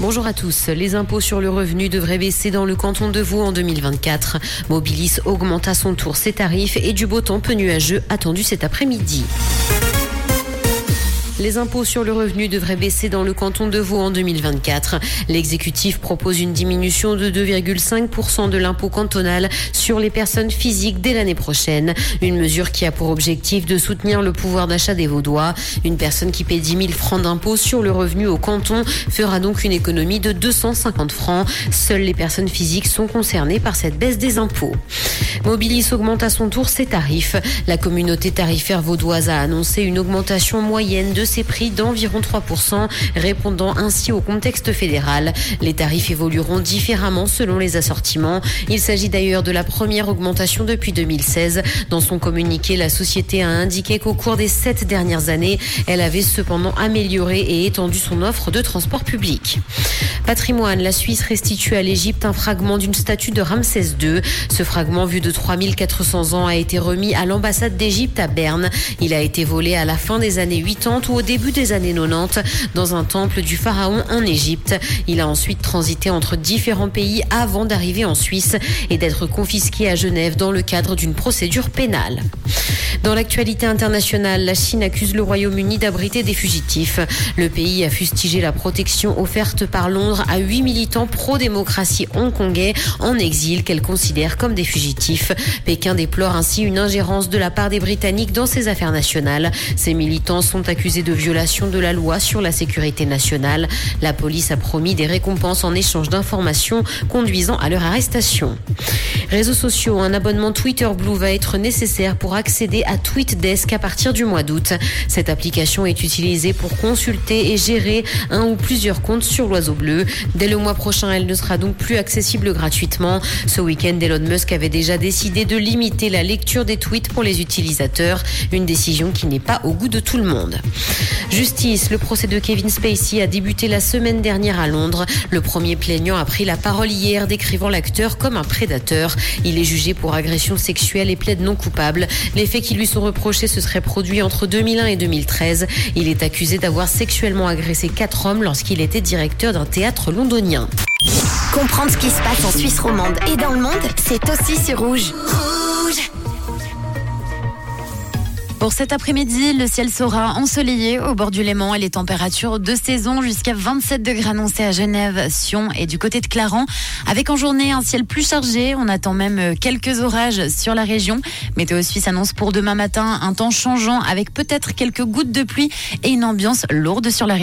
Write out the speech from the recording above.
Bonjour à tous. Les impôts sur le revenu devraient baisser dans le canton de Vaud en 2024. Mobilis augmente à son tour ses tarifs et du beau temps peu nuageux attendu cet après-midi. Les impôts sur le revenu devraient baisser dans le canton de Vaud en 2024. L'exécutif propose une diminution de 2,5% de l'impôt cantonal sur les personnes physiques dès l'année prochaine. Une mesure qui a pour objectif de soutenir le pouvoir d'achat des Vaudois. Une personne qui paie 10 000 francs d'impôt sur le revenu au canton fera donc une économie de 250 francs. Seules les personnes physiques sont concernées par cette baisse des impôts. Mobilis augmente à son tour ses tarifs. La communauté tarifaire vaudoise a annoncé une augmentation moyenne de ses prix d'environ 3%, répondant ainsi au contexte fédéral. Les tarifs évolueront différemment selon les assortiments. Il s'agit d'ailleurs de la première augmentation depuis 2016. Dans son communiqué, la société a indiqué qu'au cours des sept dernières années, elle avait cependant amélioré et étendu son offre de transport public. Patrimoine, la Suisse restitue à l'Égypte un fragment d'une statue de Ramsès II. Ce fragment, vu de 3400 ans, a été remis à l'ambassade d'Égypte à Berne. Il a été volé à la fin des années 80 ou au début des années 90 dans un temple du pharaon en Égypte. Il a ensuite transité entre différents pays avant d'arriver en Suisse et d'être confisqué à Genève dans le cadre d'une procédure pénale. Dans l'actualité internationale, la Chine accuse le Royaume-Uni d'abriter des fugitifs. Le pays a fustigé la protection offerte par Londres à huit militants pro-démocratie hongkongais en exil qu'elle considère comme des fugitifs. Pékin déplore ainsi une ingérence de la part des Britanniques dans ses affaires nationales. Ces militants sont accusés de violation de la loi sur la sécurité nationale. La police a promis des récompenses en échange d'informations conduisant à leur arrestation. Réseaux sociaux, un abonnement Twitter Blue va être nécessaire pour accéder TweetDesk à partir du mois d'août. Cette application est utilisée pour consulter et gérer un ou plusieurs comptes sur l'oiseau bleu. Dès le mois prochain, elle ne sera donc plus accessible gratuitement. Ce week-end, Elon Musk avait déjà décidé de limiter la lecture des tweets pour les utilisateurs, une décision qui n'est pas au goût de tout le monde. Justice, le procès de Kevin Spacey a débuté la semaine dernière à Londres. Le premier plaignant a pris la parole hier décrivant l'acteur comme un prédateur. Il est jugé pour agression sexuelle et plaide non coupable. Les faits qui lui sont reprochés se seraient produits entre 2001 et 2013. Il est accusé d'avoir sexuellement agressé quatre hommes lorsqu'il était directeur d'un théâtre londonien. Comprendre ce qui se passe en Suisse romande et dans le monde, c'est aussi sur. Rouge pour cet après-midi, le ciel sera ensoleillé au bord du Léman et les températures de saison jusqu'à 27 degrés annoncées à Genève, Sion et du côté de Clarence. Avec en journée un ciel plus chargé, on attend même quelques orages sur la région. Météo Suisse annonce pour demain matin un temps changeant avec peut-être quelques gouttes de pluie et une ambiance lourde sur la région.